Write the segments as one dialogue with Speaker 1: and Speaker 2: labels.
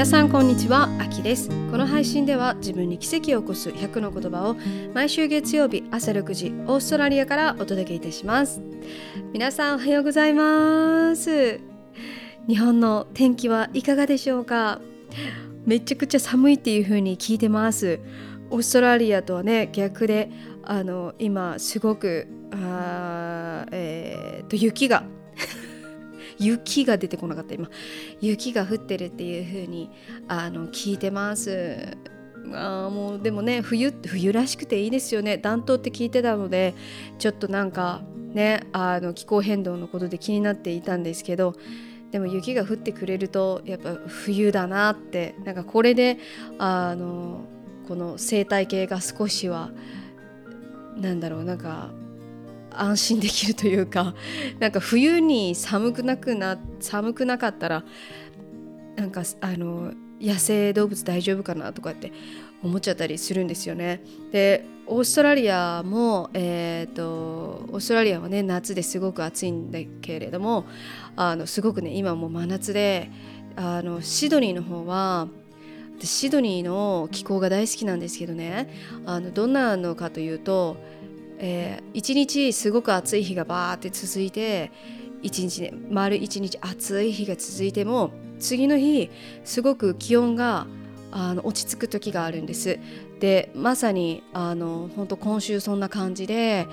Speaker 1: 皆さんこんにちはあきです。この配信では自分に奇跡を起こす100の言葉を毎週月曜日朝6時オーストラリアからお届けいたします。皆さんおはようございます。日本の天気はいかがでしょうか？めちゃくちゃ寒いっていう風に聞いてます。オーストラリアとはね逆であの今すごくあ、えー、と雪が雪が出てこなかった今。雪が降ってるっていう風にあの聞いてます。あもうでもね冬冬らしくていいですよね。暖冬って聞いてたのでちょっとなんかねあの気候変動のことで気になっていたんですけどでも雪が降ってくれるとやっぱ冬だなってなんかこれであのこの生態系が少しはなんだろうなんか安心できるというかなんか冬に寒くなくな寒くなかったらなんかあの野生動物大丈夫かなとかって思っちゃったりするんですよね。でオーストラリアも、えーと、オーストラリアはね夏ですごく暑いんだけれどもあのすごくね今も真夏であのシドニーの方はシドニーの気候が大好きなんですけどねあのどんなのかというとえー、1日すごく暑い日がバーって続いて1日ね丸1日暑い日が続いても次の日すごく気温があの落ち着く時があるんです。でまさにあの本当今週そんな感じで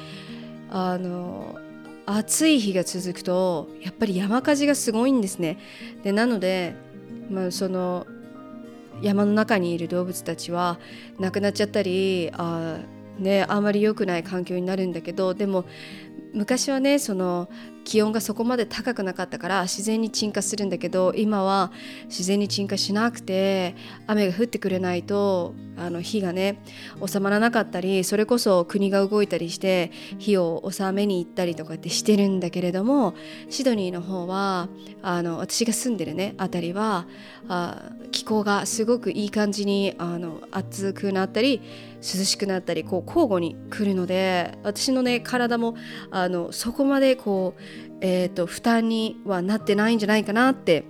Speaker 1: あの暑い日が続くとやっぱり山火事がすごいんですね。でなので、まあ、その山の中にいる動物たちは亡くなっちゃったりあねあんまり良くない環境になるんだけどでも昔はねその気温がそこまで高くなかったから自然に沈下するんだけど今は自然に沈下しなくて雨が降ってくれないとあの火がね収まらなかったりそれこそ国が動いたりして火を収めに行ったりとかってしてるんだけれどもシドニーの方はあの私が住んでるね辺りはあ気候がすごくいい感じにあの暑くなったり涼しくなったりこう交互に来るので私のね体もあのそこまでこう、えーと、負担にはなってないんじゃないかなって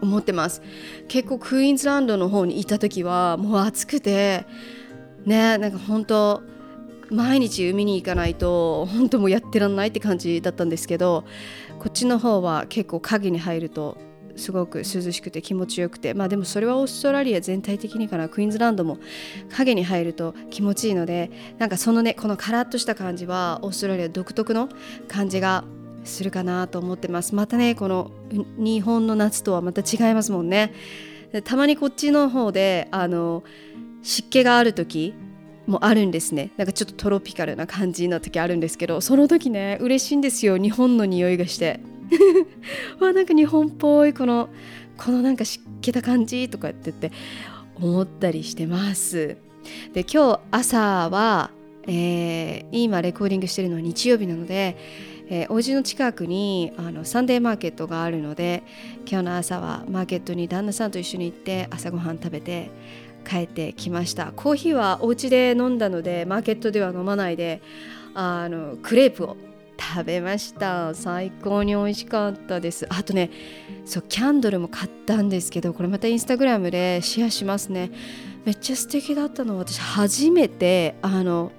Speaker 1: 思ってます。結構クイーンズランドの方にいた時はもう暑くてねなんか本当毎日海に行かないと本当もうやってらんないって感じだったんですけどこっちの方は結構影に入るとすごく涼しくて気持ちよくて。まあでもそれはオーストラリア全体的にかな。クイーンズランドも影に入ると気持ちいいのでなんかそのねこのカラッとした感じはオーストラリア独特の感じがするかなと思ってます。またねこの日本の夏とはまた違いますもんね。たまにこっちの方であの湿気がある時もあるんですね。なんかちょっとトロピカルな感じの時あるんですけどその時ね嬉しいんですよ。日本の匂いがして。わなん。か日本っぽいこのこのなん。か湿気た感じとかって言って思ったりしてますで今日朝は、えー、今レコーディングしてるのは日曜日なので、えー、お家の近くにあのサンデーマーケットがあるので今日の朝はマーケットに旦那さん。と一緒に行って朝ごはん。食べて帰ってきましたコーヒーはお家で飲ん。だのでマーケットでは飲まないであのクレープを食べました。最高に美味しかったです。あとねそうキャンドルも買ったんですけどこれまたインスタグラムでシェアしますね。めっちゃ素敵だったの私初めてあの、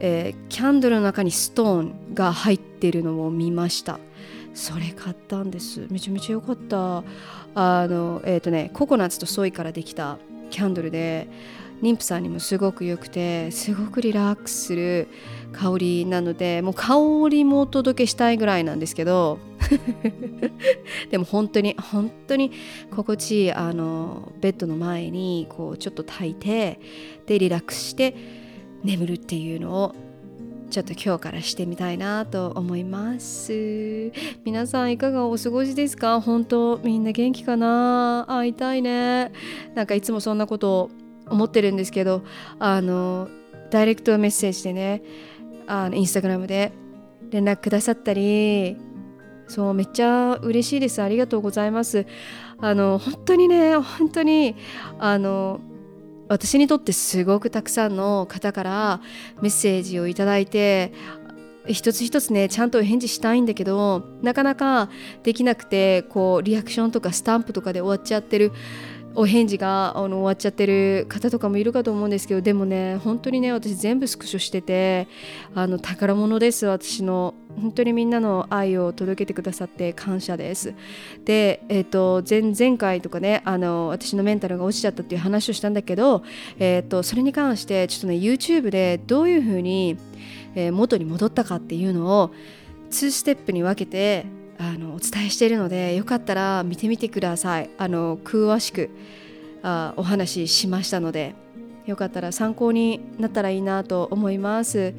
Speaker 1: えー、キャンドルの中にストーンが入ってるのを見ました。それ買ったんです。めちゃめちゃ良かった。あのえっ、ー、とねココナッツとソイからできたキャンドルで妊婦さんにもすごく良くてすごくリラックスする。香りなのでもう香りもお届けしたいぐらいなんですけど でも本当に本当に心地いいあのベッドの前にこうちょっと炊いてでリラックスして眠るっていうのをちょっと今日からしてみたいなと思います。皆さんいかがお過ごしですか？本当みんな元気かな？会いたいね。なんかいつもそんなこと思ってるんですけどあのダイレクトメッセージでねあのインスタグラムで連絡くださったりそうめっちゃ嬉しいです。ありがとうございます。あの本当にね本当にあの私にとってすごくたくさんの方からメッセージをいただいて一つ一つねちゃんと返事したいんだけどなかなかできなくてこうリアクションとかスタンプとかで終わっちゃってるお返事があの終わっちゃってる方とかもいるかと思うんですけどでもね本当にね私全部スクショしててあの宝物です私の。本当にみんなの愛を届けてくださって感謝です。で、えーと、前前回とかねあの私のメンタルが落ちちゃったっていう話をしたんだけど、えーと、それに関してちょっとね YouTube でどういうふうに、え、元に戻ったかっていうのを2ステップに分けてあのお伝えしているのでよかったら見てみてくださいあの詳しくあお話ししましたのでよかったら参考になったらいいなと思います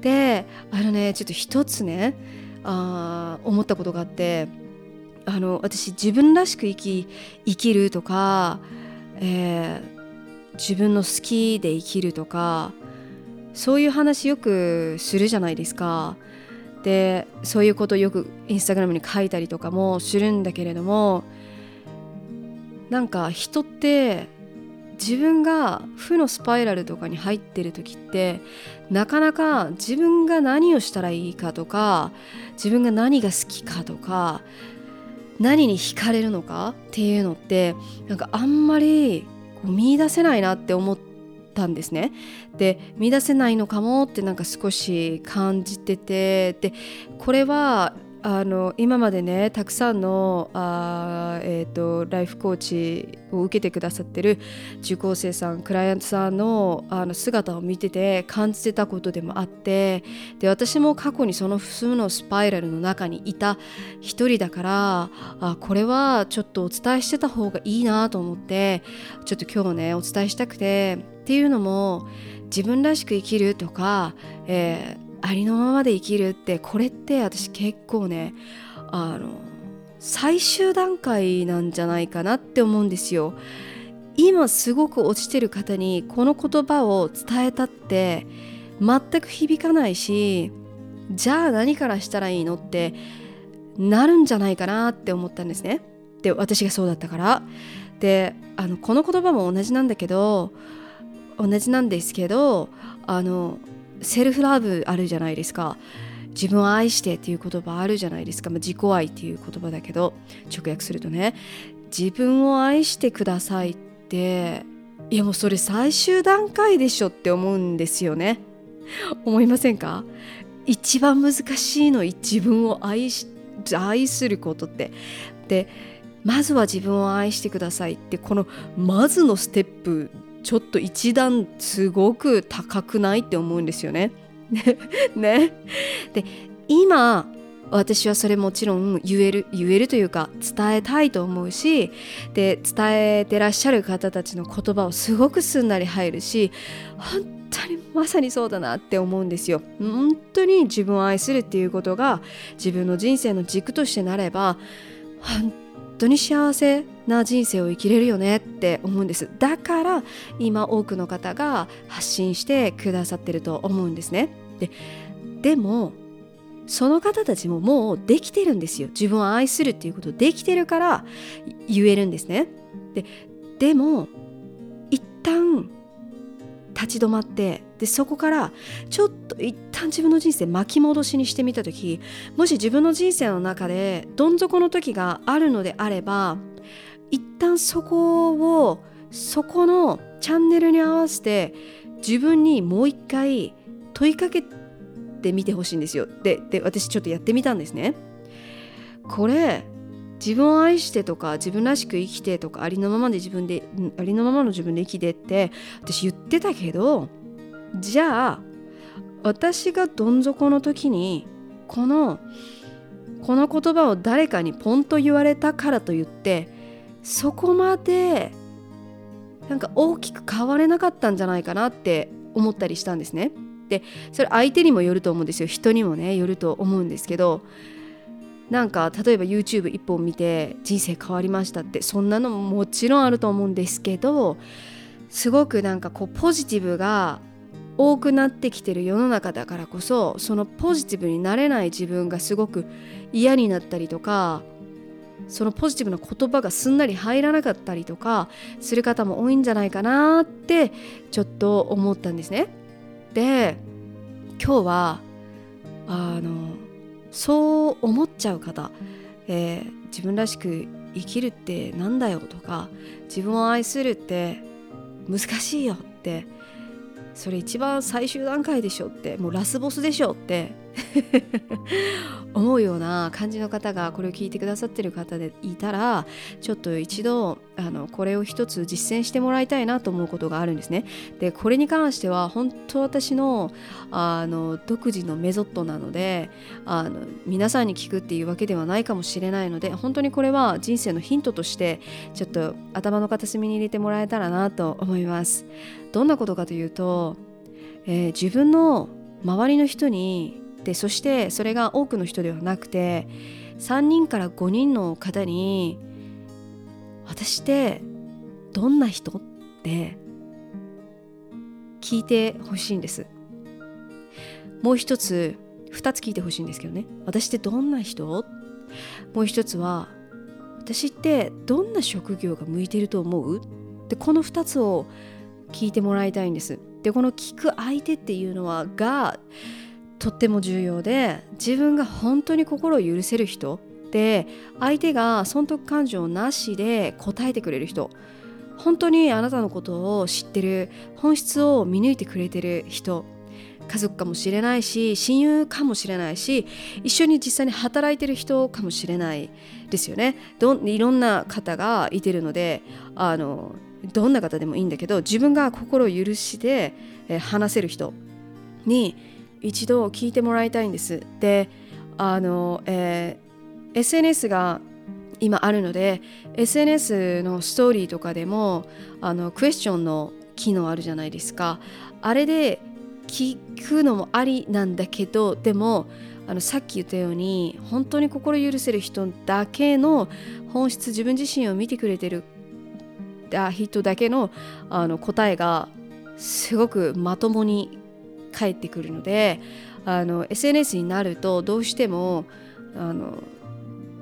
Speaker 1: であのねちょっと一つねあ思ったことがあってあの私自分らしく生き生きるとか、えー、自分の好きで生きるとかそういう話よくするじゃないですか。でそういうことをよくインスタグラムに書いたりとかもするんだけれどもなんか人って自分が負のスパイラルとかに入ってる時ってなかなか自分が何をしたらいいかとか自分が何が好きかとか何に惹かれるのかっていうのってなんかあんまりこう見出せないなって思ってたんですね。で見出せないのかもってなんか少し感じててでこれはあの今までねたくさんのあ、えーと、ライフコーチを受けてくださってる受講生さんクライアントさんのあの姿を見てて感じてたことでもあってで私も過去にその負のスパイラルの中にいた一人だからあこれはちょっとお伝えしてた方がいいなと思ってちょっと今日ねお伝えしたくてっていうのも自分らしく生きるとか、えーありのままで生きるってこれって私結構ねあの最終段階なんじゃないかなって思うんですよ。今すごく落ちてる方にこの言葉を伝えたって全く響かないしじゃあ何からしたらいいのってなるんじゃないかなって思ったんですね。で私がそうだったから。であのこの言葉も同じなんだけど同じなんですけどあのセルフラブあるじゃないですか。自分を愛してっていう言葉あるじゃないですか、まあ、自己愛っていう言葉だけど直訳するとね。自分を愛してくださいっていやもうそれ最終段階でしょって思うんですよね。思いませんか？一番難しいの自分を愛し愛することって。でまずは自分を愛してくださいってこのまずのステップちょっと一段すごく高くないって思うんですよね。ね。で今私はそれもちろん言える言えるというか伝えたいと思うしで伝えてらっしゃる方たちの言葉をすごくすんなり入るし本当にまさにそうだなって思うんですよ。本当に自分を愛するっていうことが自分の人生の軸としてなれば本当に幸せな人生を生きれるよねって思うんです。だから今多くの方が発信してくださってると思うんですね。ででもその方たちももうできてるんですよ。自分を愛するっていうことできてるから言えるんですね。ででも一旦立ち止まってでそこからちょっと一旦自分の人生巻き戻しにしてみた時もし自分の人生の中でどん底の時があるのであれば一旦そこをそこのチャンネルに合わせて自分にもう一回問いかけてみてほしいんですよ。でで私ちょっとやってみたんですね。これ自分を愛してとか自分らしく生きてとかありのままで自分でありのままの自分で生きてって私言ってたけどじゃあ私がどん底の時にこのこの言葉を誰かにポンと言われたからといってそこまでなんか大きく変われなかったんじゃないかなって思ったりしたんですね。でそれ相手にもよると思うんですよ人にもねよると思うんですけどなんか例えば YouTube 一本見て人生変わりましたってそんなのももちろんあると思うんですけどすごくなんかこうポジティブが多くなってきてる世の中だからこそそのポジティブになれない自分がすごく嫌になったりとかそのポジティブな言葉がすんなり入らなかったりとかする方も多いんじゃないかなってちょっと思ったんですね。で今日はあのそう思っちゃう方、えー、自分らしく生きるってなんだよとか自分を愛するって難しいよってそれ一番最終段階でしょってもうラスボスでしょって 思うような感じの方がこれを聞いてくださってる方でいたらちょっと一度あのこれを一つ実践してもらいたいなと思うことがあるんですね。でこれに関しては本当私のあの独自のメソッドなのであの皆さんに聞くっていうわけではないかもしれないので本当にこれは人生のヒントとしてちょっと頭の片隅に入れてもらえたらなと思います。どんなことかというと、えー、自分の周りの人にでそしてそれが多くの人ではなくて3人から5人の方に私ってどんな人？って聞いてほしいんです。もう一つ2つ聞いてほしいんですけどね。私ってどんな人？もう一つは私ってどんな職業が向いてると思う？でこの2つを聞いてもらいたいんです。でこの聞く相手っていうのはがとっても重要で自分が本当に心を許せる人で相手が損得感情なしで答えてくれる人。本当にあなたのことを知ってる本質を見抜いてくれてる人。家族かもしれないし親友かもしれないし一緒に実際に働いてる人かもしれない。ですよね。どいろんな方がいてるのであのどんな方でもいいんだけど自分が心を許して、え話せる人に一度聞いてもらいたいんです。であの、えー、SNS が今あるので SNS のストーリーとかでもあのクエスチョンの機能あるじゃないですかあれで聞くのもありなんだけどでもあのさっき言ったように本当に心許せる人だけの本質自分自身を見てくれてる人だけのあの答えがすごくまともに返ってくるのであの SNS になるとどうしてもあの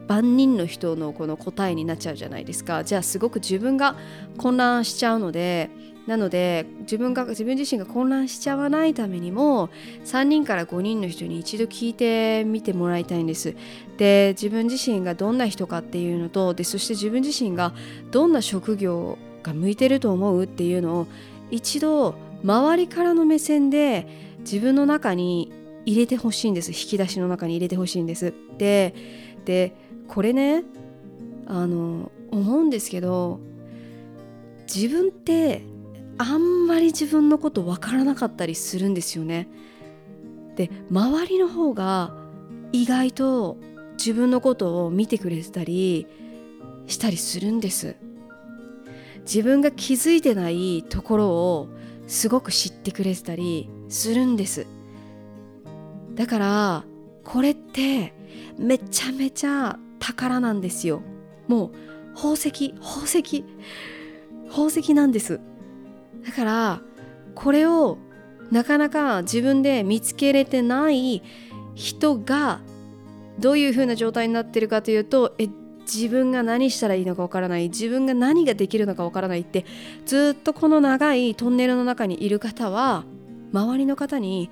Speaker 1: 万人の人のこの答えになっちゃうじゃないですか。じゃあすごく自分が混乱しちゃうのでなので自分が自分自身が混乱しちゃわないためにも3人から5人の人に一度聞いてみてもらいたいんです。で自分自身がどんな人かっていうのとでそして自分自身がどんな職業が向いてると思うっていうのを一度周りからの目線で自分の中に入れてほしいんです。引き出しの中に入れてほしいんです。ででこれねあの思うんですけど自分ってあんまり自分のこと分からなかったりするんですよね。で周りの方が意外と自分のことを見てくれてたりしたりするんです。自分が気づいてないところをすごく知ってくれてたりするんです。だからこれってめちゃめちゃ宝なんですよ。もう宝石宝石宝石なんです。だからこれをなかなか自分で見つけれてない人がどういう風な状態になってるかというとえ自分が何したらいいのかわからない自分が何ができるのかわからないってずっとこの長いトンネルの中にいる方は周りの方に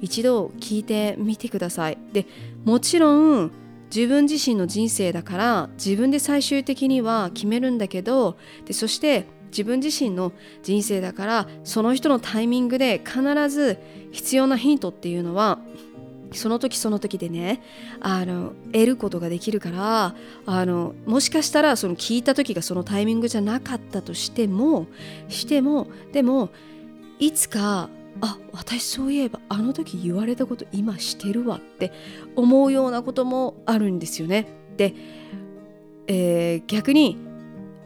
Speaker 1: 一度聞いてみてください。でもちろん自分自身の人生だから自分で最終的には決めるんだけどでそして自分自身の人生だからその人のタイミングで必ず必要なヒントっていうのはその時その時でねあの得ることができるからあのもしかしたらその聞いた時がそのタイミングじゃなかったとしてもしてもでもいつかあ私そういえばあの時言われたこと今してるわって思うようなこともあるんですよね。で、えー、逆に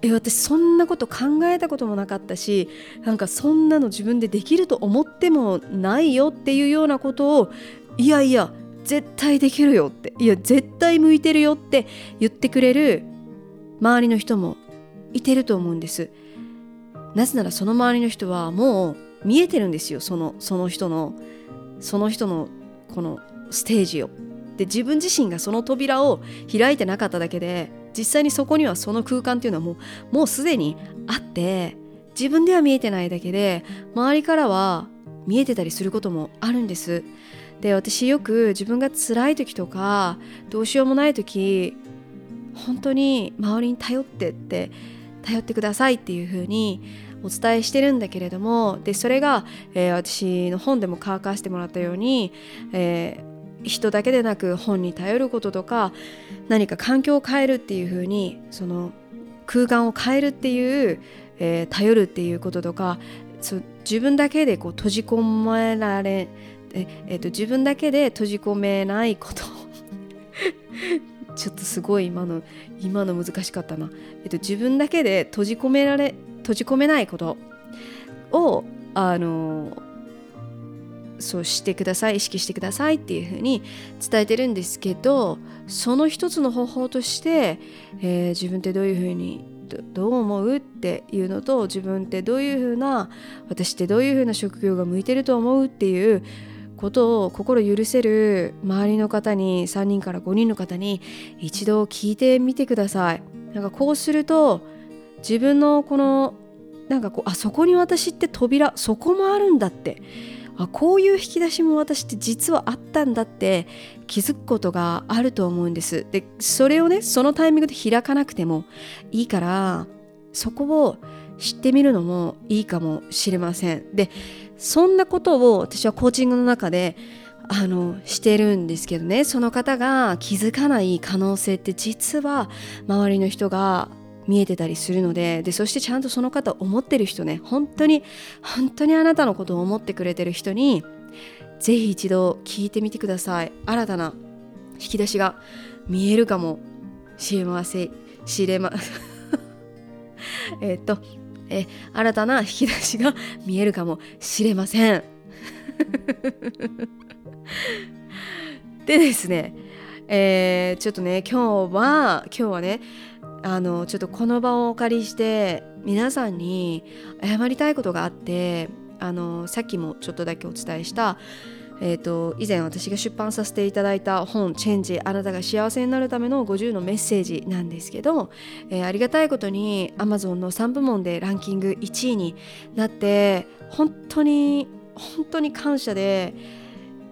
Speaker 1: え私そんなこと考えたこともなかったしなんかそんなの自分でできると思ってもないよっていうようなことをいやいや絶対できるよって。いや絶対向いてるよって言ってくれる周りの人もいてると思うんです。なぜならその周りの人はもう見えてるんですよ。そのその人のその人のこのステージを。で自分自身がその扉を開いてなかっただけで実際にそこにはその空間っていうのはもうもうすでにあって自分では見えてないだけで周りからは見えてたりすることもあるんです。で私よく自分が辛い時とかどうしようもない時本当に周りに頼ってって頼ってくださいっていうふうにお伝えしてるんだけれどもでそれが、えー、私の本でも書かせてもらったように、えー、人だけでなく本に頼ることとか何か環境を変えるっていうふうにその空間を変えるっていう、えー、頼るっていうこととかそ自分だけでこう閉じ込められえ、えーと、自分だけで閉じ込めないこと。ちょっとすごい今の今の難しかったな、えーと、自分だけで閉じ込められ閉じ込めないこと。をあのそうしてください意識してくださいっていうふうに伝えてるんですけどその一つの方法として、えー、自分ってどういうふうにどう思うっていうのと自分ってどういうふうな私ってどういうふうな職業が向いてると思うっていうことを心許せる周りの方に3人から5人の方に一度聞いてみてください。なんかこうすると自分のこのなんかこうあそこに私って扉そこもあるんだって。あこういう引き出しも私って実はあったんだって気づくことがあると思うんです。でそれをねそのタイミングで開かなくてもいいからそこを知ってみるのもいいかもしれません。でそんなことを私はコーチングの中であのしてるんですけどね。その方が気づかない可能性って実は周りの人が見えてたりするので。でそしてちゃんとその方思ってる人ね。本当に本当にあなたのことを思ってくれてる人にぜひ一度聞いてみてください。新たな引き出しが見えるかもしれません。しれま。えっとえ新たな引き出しが見えるかもしれません。でですねえー、ちょっとね今日は今日はねあのちょっとこの場をお借りして皆さんに謝りたいことがあってあのさっきもちょっとだけお伝えしたえーと、以前私が出版させていただいた本「チェンジあなたが幸せになるための50のメッセージ」なんですけど、えー、ありがたいことに Amazon の3部門でランキング1位になって本当に本当に感謝で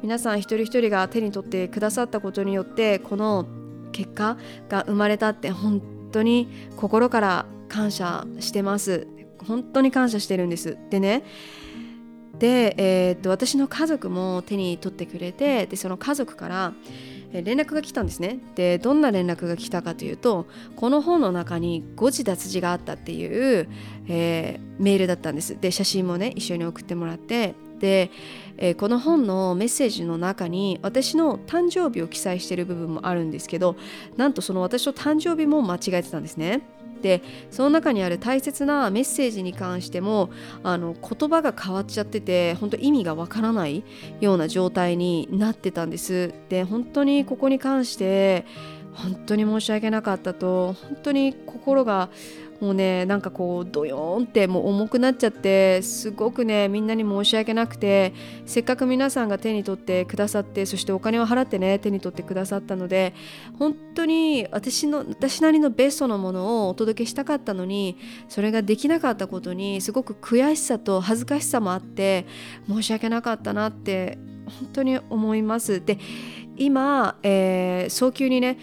Speaker 1: 皆さん一人一人が手に取ってくださったことによってこの結果が生まれたって本当に心から感謝してます。本当に感謝してるんです。でねで、えー、っと私の家族も手に取ってくれてでその家族から連絡が来たんですねでどんな連絡が来たかというとこの本の中に誤字脱字があったっていう、えー、メールだったんですで写真もね一緒に送ってもらってで、えー、この本のメッセージの中に私の誕生日を記載してる部分もあるんですけどなんとその私の誕生日も間違えてたんですね。でその中にある大切なメッセージに関してもあの言葉が変わっちゃってて本当意味がわからないような状態になってたんです。で本当にここに関して本当に申し訳なかったと本当に心がもうねなんかこうドヨーンってもう重くなっちゃってすごくねみんなに申し訳なくてせっかく皆さんが手に取ってくださってそしてお金を払ってね手に取ってくださったので本当に私の私なりのベストのものをお届けしたかったのにそれができなかったことにすごく悔しさと恥ずかしさもあって申し訳なかったなって本当に思います。で今、えー、早急にね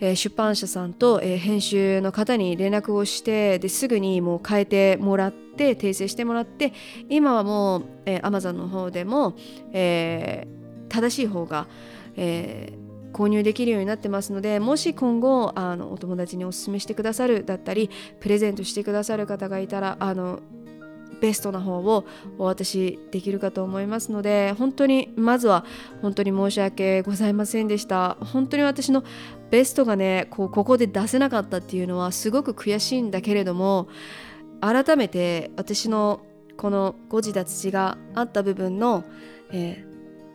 Speaker 1: えー、出版社さんと、えー、編集の方に連絡をしてですぐにもう変えてもらって訂正してもらって今はもう、えー、Amazon の方でも、えー、正しい方が、えー、購入できるようになってますのでもし今後あのお友達にお勧めしてくださるだったりプレゼントしてくださる方がいたらあのベストな方をお渡しできるかと思いますので本当にまずは本当に申し訳ございませんでした本当に私のベストがねこうここで出せなかったっていうのはすごく悔しいんだけれども改めて私のこの誤字脱字があった部分の、え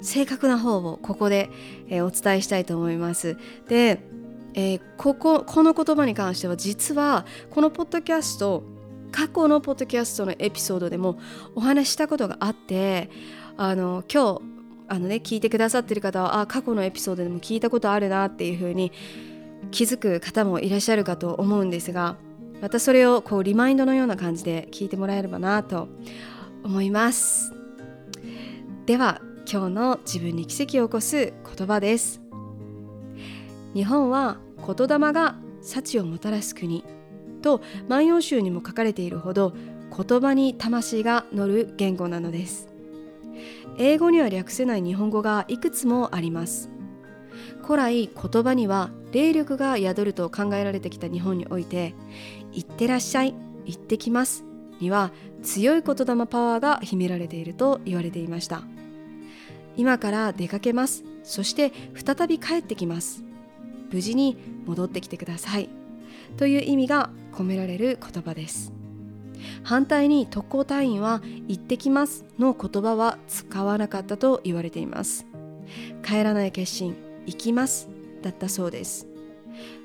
Speaker 1: ー、正確な方をここで、えー、お伝えしたいと思います。で、えー、こここの言葉に関しては実はこのポッドキャスト過去のポッドキャストのエピソードでもお話したことがあってあの今日あの、ね、聞いてくださってる方はあ過去のエピソードでも聞いたことあるなっていうふうに気づく方もいらっしゃるかと思うんですがまたそれをこうリマインドのような感じで聞いてもらえればなと思います。では今日の自分に奇跡を起こす言葉です。日本は言霊が幸をもたらす国。と万葉集にも書かれているほど言葉に魂が乗る言語なのです。英語には略せない日本語がいくつもあります。古来言葉には霊力が宿ると考えられてきた日本において「いってらっしゃい」「行ってきます」には強い言霊パワーが秘められていると言われていました。今から出かけます。そして再び帰ってきます。無事に戻ってきてください。という意味が込められる言葉です反対に特攻隊員は行ってきますの言葉は使わなかったと言われています帰らない決心行きますだったそうです。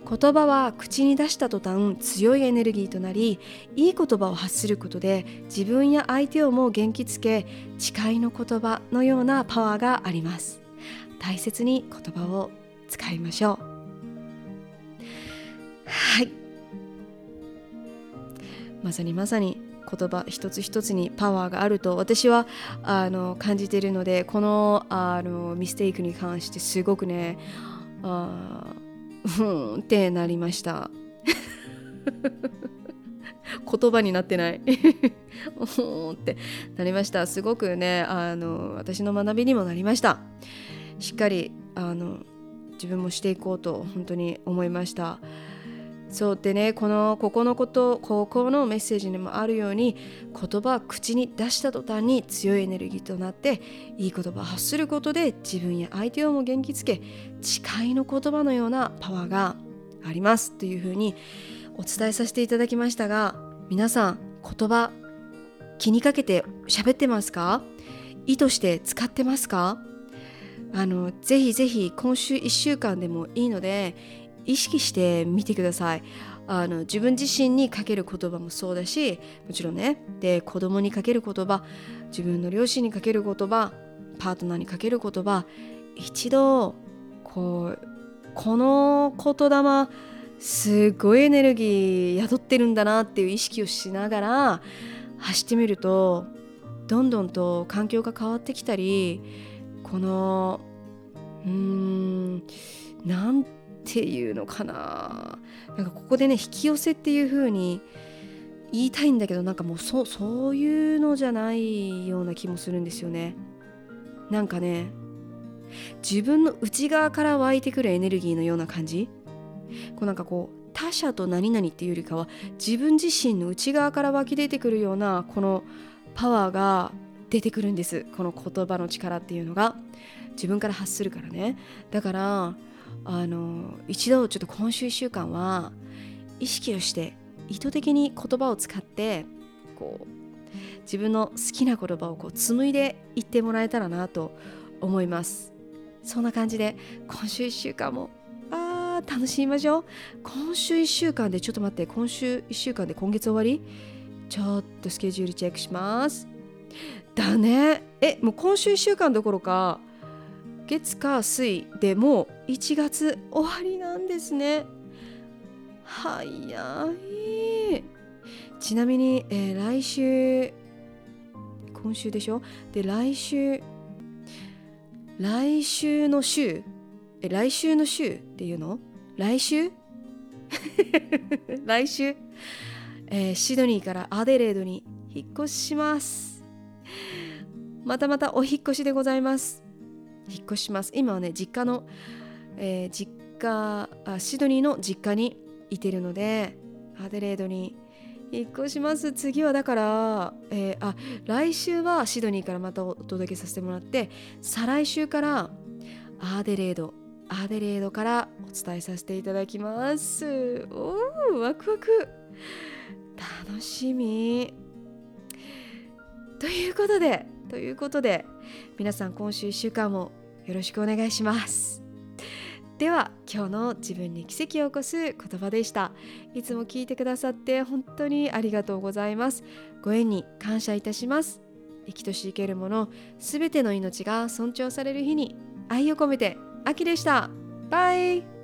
Speaker 1: 言葉は口に出した途端強いエネルギーとなりいい言葉を発することで自分や相手をも元気つけ誓いの言葉のようなパワーがあります。大切に言葉を使いましょう。はい。まさにまさに言葉一つ一つにパワーがあると私はあの感じているのでこのあのミステイクに関してすごくねあふんってなりました。言葉になってない。おってなりました。すごくねあの私の学びにもなりました。しっかりあの自分もしていこうと本当に思いました。そうでねこのここのことここのメッセージにもあるように言葉口に出した途端に強いエネルギーとなっていい言葉を発することで自分や相手をも元気つけ誓いの言葉のようなパワーがありますというふうにお伝えさせていただきましたが皆さん言葉気にかけて喋ってますか？意図して使ってますか？あのぜひぜひ今週1週間でもいいので意識してみてください。あの自分自身にかける言葉もそうだしもちろんね。で子供にかける言葉自分の両親にかける言葉パートナーにかける言葉一度こうこの言霊すごいエネルギー宿ってるんだなっていう意識をしながら走ってみるとどんどんと環境が変わってきたりこのうーんなんていうのかな。なんかここでね引き寄せっていう風に言いたいんだけどなんかもうそそういうのじゃないような気もするんですよね。なんかね自分の内側から湧いてくるエネルギーのような感じ。こうなんかこう他者と何々っていうよりかは自分自身の内側から湧き出てくるようなこのパワーが出てくるんです。この言葉の力っていうのが。自分から発するからね。だからあの一度ちょっと今週1週間は意識をして意図的に言葉を使ってこう自分の好きな言葉をこう紡いでいってもらえたらなと思います。そんな感じで今週1週間もあー楽しみましょう今週1週間でちょっと待って今週1週間で今月終わりちょっとスケジュールチェックしますだね。えもう今週1週間どころか月火水でもう1月終わりなんですね。早い。ちなみに、えー、来週今週でしょ？で来週来週の週え来週の週っていうの？来週？来週、えー、シドニーからアデレードに引っ越しします。またまたお引越しでございます。引っ越します。今はね実家の、えー、実家あシドニーの実家にいてるのでアデレードに引っ越します。次はだから、えー、あ来週はシドニーからまたお届けさせてもらって再来週からアデレードアデレードからお伝えさせていただきます。おーワクワク。楽しみ。ということでということで皆さん今週1週間もよろしくお願いします。では今日の自分に奇跡を起こす言葉でした。いつも聞いてくださって本当にありがとうございます。ご縁に感謝いたします。生きとし生けるものすべての命が尊重される日に愛を込めて秋でした。バイ。